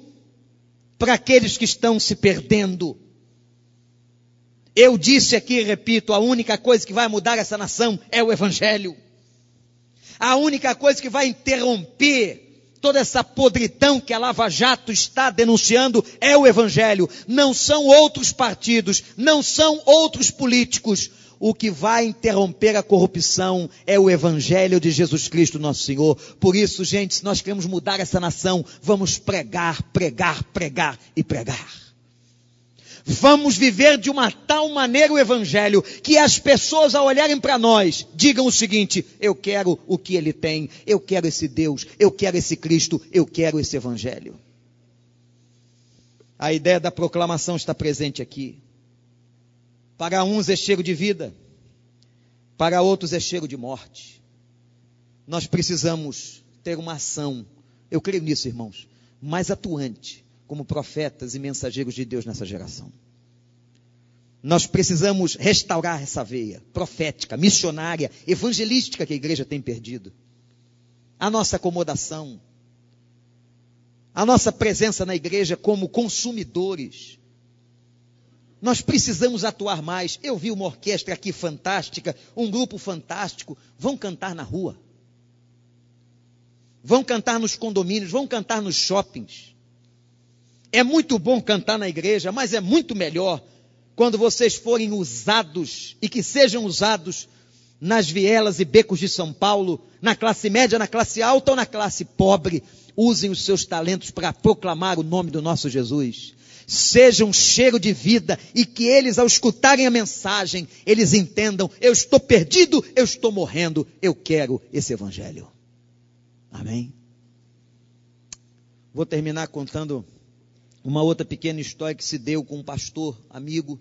para aqueles que estão se perdendo. Eu disse aqui e repito: a única coisa que vai mudar essa nação é o Evangelho. A única coisa que vai interromper toda essa podridão que a Lava Jato está denunciando é o Evangelho. Não são outros partidos, não são outros políticos. o que vai interromper a corrupção é o Evangelho de Jesus Cristo, nosso Senhor. Por isso, gente, se nós queremos mudar essa nação, vamos pregar, pregar, pregar e pregar. Vamos viver de uma tal maneira o Evangelho que as pessoas, ao olharem para nós, digam o seguinte: eu quero o que ele tem, eu quero esse Deus, eu quero esse Cristo, eu quero esse Evangelho. A ideia da proclamação está presente aqui. Para uns é cheiro de vida, para outros é cheiro de morte. Nós precisamos ter uma ação, eu creio nisso, irmãos, mais atuante, como profetas e mensageiros de Deus nessa geração. Nós precisamos restaurar essa veia profética, missionária, evangelística que a igreja tem perdido. A nossa acomodação, a nossa presença na igreja como consumidores. Nós precisamos atuar mais. Eu vi uma orquestra aqui fantástica, um grupo fantástico. Vão cantar na rua. Vão cantar nos condomínios, vão cantar nos shoppings. É muito bom cantar na igreja, mas é muito melhor quando vocês forem usados e que sejam usados nas vielas e becos de São Paulo, na classe média, na classe alta ou na classe pobre, usem os seus talentos para proclamar o nome do nosso Jesus. Sejam um cheiro de vida e que eles, ao escutarem a mensagem, eles entendam: eu estou perdido, eu estou morrendo, eu quero esse Evangelho. Amém? Vou terminar contando uma outra pequena história que se deu com um pastor amigo.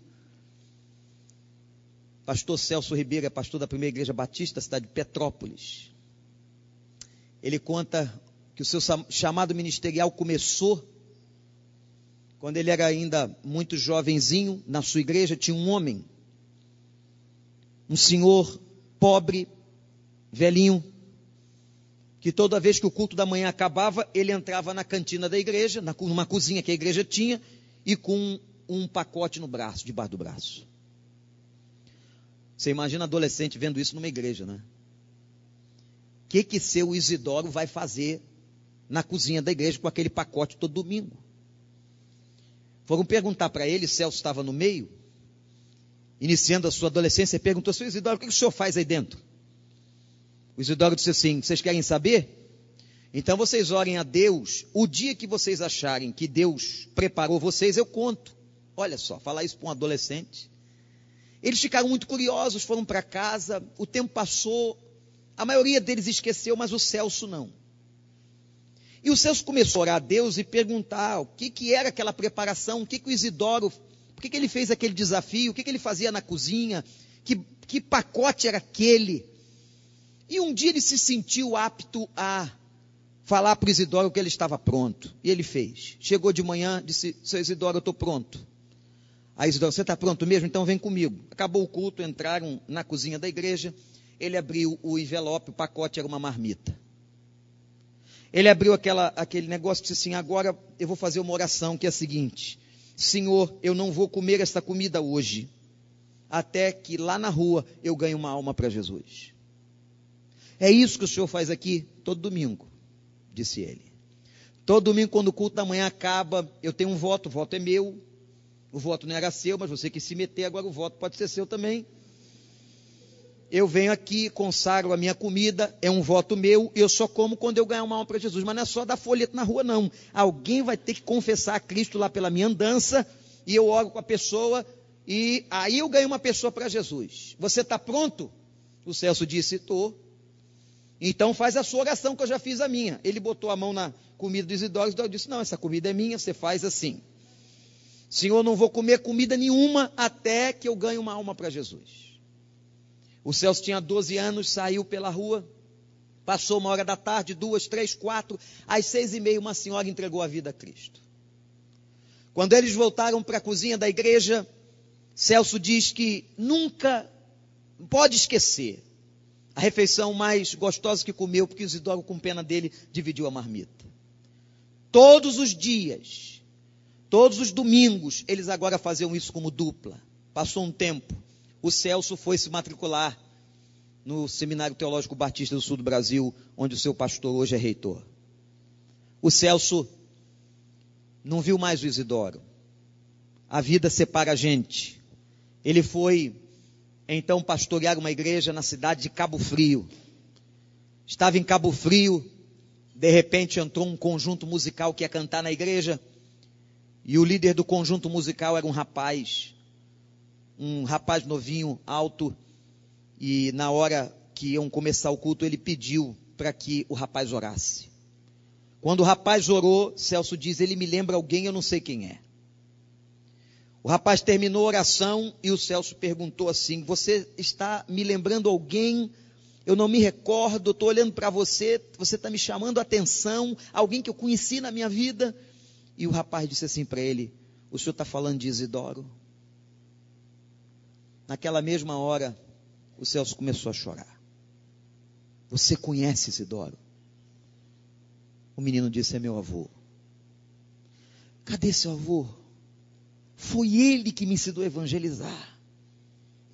Pastor Celso Ribeiro é pastor da primeira igreja batista, cidade de Petrópolis. Ele conta que o seu chamado ministerial começou quando ele era ainda muito jovenzinho, na sua igreja tinha um homem, um senhor pobre, velhinho, que toda vez que o culto da manhã acabava, ele entrava na cantina da igreja, numa cozinha que a igreja tinha, e com um pacote no braço, debaixo do braço. Você imagina adolescente vendo isso numa igreja, né? O que, que seu Isidoro vai fazer na cozinha da igreja com aquele pacote todo domingo. Foram perguntar para ele, Celso estava no meio, iniciando a sua adolescência, e perguntou, seu Isidoro, o que o senhor faz aí dentro? O Isidoro disse assim, vocês querem saber? Então vocês orem a Deus, o dia que vocês acharem que Deus preparou vocês, eu conto. Olha só, falar isso para um adolescente. Eles ficaram muito curiosos, foram para casa, o tempo passou, a maioria deles esqueceu, mas o Celso não. E o Celso começou a orar a Deus e perguntar o que, que era aquela preparação, o que, que o Isidoro, por que, que ele fez aquele desafio, o que, que ele fazia na cozinha, que, que pacote era aquele. E um dia ele se sentiu apto a falar para Isidoro que ele estava pronto. E ele fez. Chegou de manhã, disse: Seu Isidoro, eu estou pronto. Aí Isidoro, você está pronto mesmo? Então vem comigo. Acabou o culto, entraram na cozinha da igreja. Ele abriu o envelope, o pacote era uma marmita. Ele abriu aquela, aquele negócio e disse assim: agora eu vou fazer uma oração que é a seguinte: Senhor, eu não vou comer essa comida hoje, até que lá na rua eu ganhe uma alma para Jesus. É isso que o Senhor faz aqui todo domingo, disse ele. Todo domingo, quando o culto da manhã acaba, eu tenho um voto, o voto é meu. O voto não era seu, mas você que se meter, agora o voto pode ser seu também eu venho aqui, consagro a minha comida, é um voto meu, eu só como quando eu ganhar uma alma para Jesus. Mas não é só dar folheto na rua, não. Alguém vai ter que confessar a Cristo lá pela minha andança, e eu oro com a pessoa, e aí eu ganho uma pessoa para Jesus. Você está pronto? O Celso disse: estou. Então faz a sua oração, que eu já fiz a minha. Ele botou a mão na comida dos idosos, e disse: Não, essa comida é minha, você faz assim. Senhor, não vou comer comida nenhuma até que eu ganhe uma alma para Jesus. O Celso tinha 12 anos, saiu pela rua, passou uma hora da tarde, duas, três, quatro, às seis e meia, uma senhora entregou a vida a Cristo. Quando eles voltaram para a cozinha da igreja, Celso diz que nunca pode esquecer a refeição mais gostosa que comeu, porque Isidoro, com pena dele, dividiu a marmita. Todos os dias, todos os domingos, eles agora faziam isso como dupla. Passou um tempo o Celso foi se matricular no Seminário Teológico Batista do Sul do Brasil, onde o seu pastor hoje é reitor. O Celso não viu mais o Isidoro. A vida separa a gente. Ele foi então pastorear uma igreja na cidade de Cabo Frio. Estava em Cabo Frio, de repente entrou um conjunto musical que ia cantar na igreja, e o líder do conjunto musical era um rapaz, um rapaz novinho, alto, e na hora que iam começar o culto, ele pediu para que o rapaz orasse. Quando o rapaz orou, Celso diz: Ele me lembra alguém, eu não sei quem é. O rapaz terminou a oração e o Celso perguntou assim: Você está me lembrando alguém? Eu não me recordo, estou olhando para você, você está me chamando a atenção, alguém que eu conheci na minha vida. E o rapaz disse assim para ele: O senhor está falando de Isidoro? Naquela mesma hora, o Celso começou a chorar. Você conhece Isidoro? O menino disse: É meu avô. Cadê seu avô? Foi ele que me ensinou a evangelizar.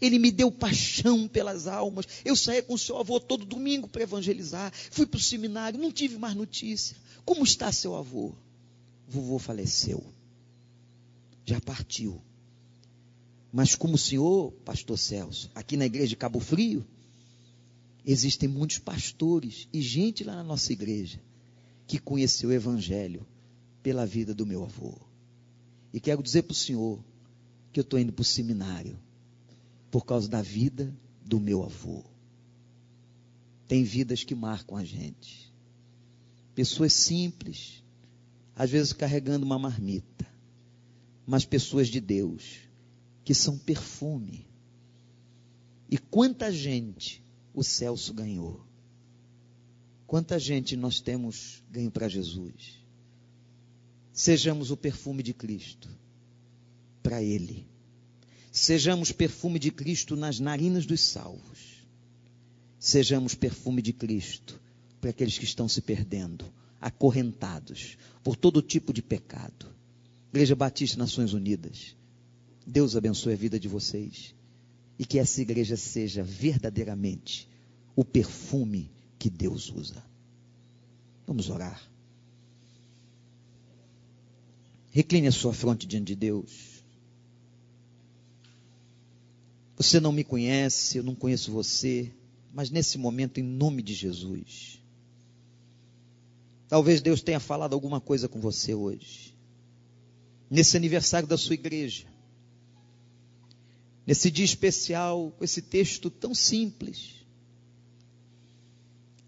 Ele me deu paixão pelas almas. Eu saía com o seu avô todo domingo para evangelizar. Fui para o seminário, não tive mais notícia. Como está seu avô? Vovô faleceu. Já partiu. Mas como o senhor, pastor Celso, aqui na igreja de Cabo Frio, existem muitos pastores e gente lá na nossa igreja que conheceu o evangelho pela vida do meu avô. E quero dizer para o Senhor que eu estou indo para o seminário por causa da vida do meu avô. Tem vidas que marcam a gente. Pessoas simples, às vezes carregando uma marmita, mas pessoas de Deus, que são perfume. E quanta gente o Celso ganhou. Quanta gente nós temos ganho para Jesus sejamos o perfume de Cristo para Ele. Sejamos perfume de Cristo nas narinas dos salvos. Sejamos perfume de Cristo para aqueles que estão se perdendo, acorrentados por todo tipo de pecado. Igreja Batista Nações Unidas, Deus abençoe a vida de vocês e que essa igreja seja verdadeiramente o perfume que Deus usa. Vamos orar. Recline a sua fronte diante de Deus. Você não me conhece, eu não conheço você, mas nesse momento, em nome de Jesus, talvez Deus tenha falado alguma coisa com você hoje, nesse aniversário da sua igreja, nesse dia especial, com esse texto tão simples,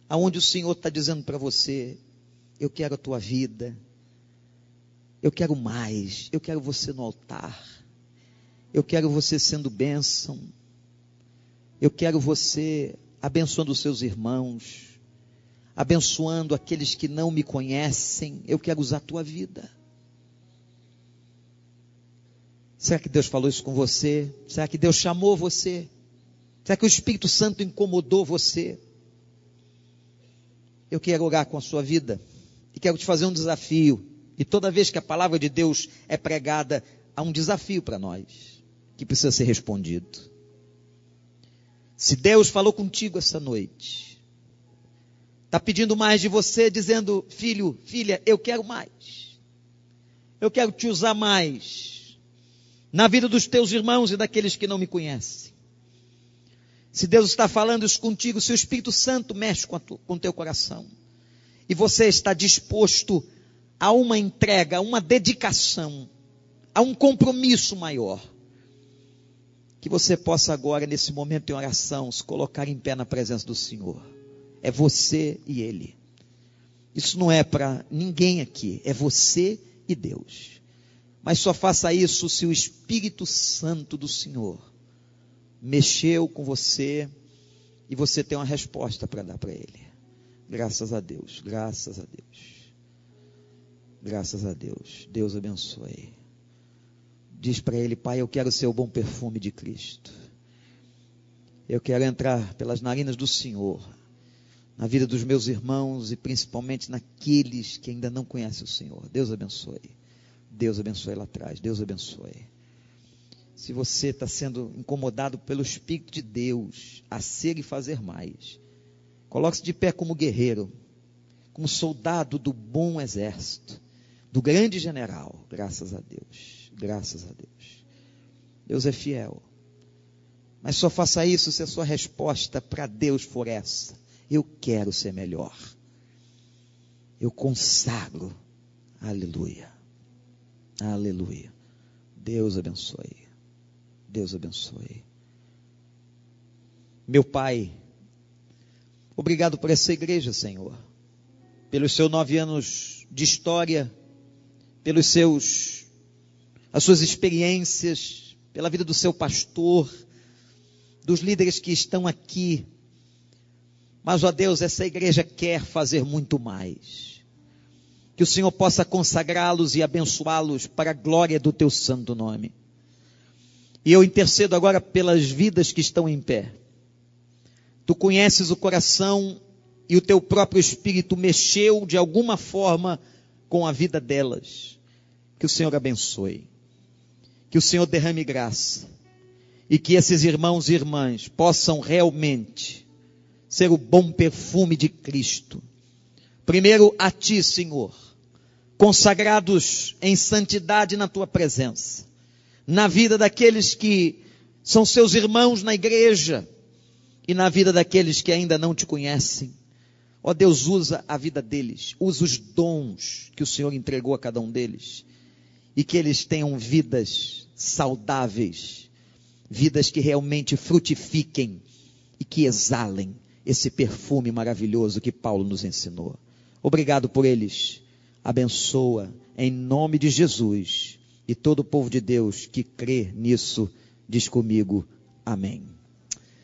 aonde o Senhor está dizendo para você: Eu quero a tua vida, eu quero mais. Eu quero você no altar. Eu quero você sendo bênção. Eu quero você abençoando os seus irmãos, abençoando aqueles que não me conhecem. Eu quero usar a tua vida. Será que Deus falou isso com você? Será que Deus chamou você? Será que o Espírito Santo incomodou você? Eu quero orar com a sua vida e quero te fazer um desafio. E toda vez que a palavra de Deus é pregada, há um desafio para nós que precisa ser respondido. Se Deus falou contigo essa noite, está pedindo mais de você, dizendo: Filho, filha, eu quero mais. Eu quero te usar mais na vida dos teus irmãos e daqueles que não me conhecem. Se Deus está falando isso contigo, se o Espírito Santo mexe com o teu coração, e você está disposto a uma entrega, a uma dedicação, a um compromisso maior. Que você possa agora, nesse momento em oração, se colocar em pé na presença do Senhor. É você e Ele. Isso não é para ninguém aqui, é você e Deus. Mas só faça isso se o Espírito Santo do Senhor mexeu com você e você tem uma resposta para dar para Ele. Graças a Deus, graças a Deus. Graças a Deus. Deus abençoe. Diz para ele, Pai, eu quero ser o bom perfume de Cristo. Eu quero entrar pelas narinas do Senhor, na vida dos meus irmãos e principalmente naqueles que ainda não conhecem o Senhor. Deus abençoe. Deus abençoe lá atrás. Deus abençoe. Se você está sendo incomodado pelo Espírito de Deus a ser e fazer mais, coloque-se de pé como guerreiro, como soldado do bom exército do grande general. Graças a Deus. Graças a Deus. Deus é fiel. Mas só faça isso se a sua resposta para Deus for essa. Eu quero ser melhor. Eu consagro. Aleluia. Aleluia. Deus abençoe. Deus abençoe. Meu Pai, obrigado por essa igreja, Senhor. Pelos seus nove anos de história, pelos seus, as suas experiências, pela vida do seu pastor, dos líderes que estão aqui. Mas, ó Deus, essa igreja quer fazer muito mais. Que o Senhor possa consagrá-los e abençoá-los para a glória do teu santo nome. E eu intercedo agora pelas vidas que estão em pé. Tu conheces o coração e o teu próprio espírito mexeu de alguma forma com a vida delas. Que o Senhor abençoe. Que o Senhor derrame graça e que esses irmãos e irmãs possam realmente ser o bom perfume de Cristo. Primeiro a Ti, Senhor, consagrados em santidade na Tua presença, na vida daqueles que são seus irmãos na igreja e na vida daqueles que ainda não Te conhecem. Ó Deus, usa a vida deles, usa os dons que o Senhor entregou a cada um deles e que eles tenham vidas saudáveis vidas que realmente frutifiquem e que exalem esse perfume maravilhoso que Paulo nos ensinou. Obrigado por eles. Abençoa em nome de Jesus. E todo o povo de Deus que crê nisso, diz comigo: Amém.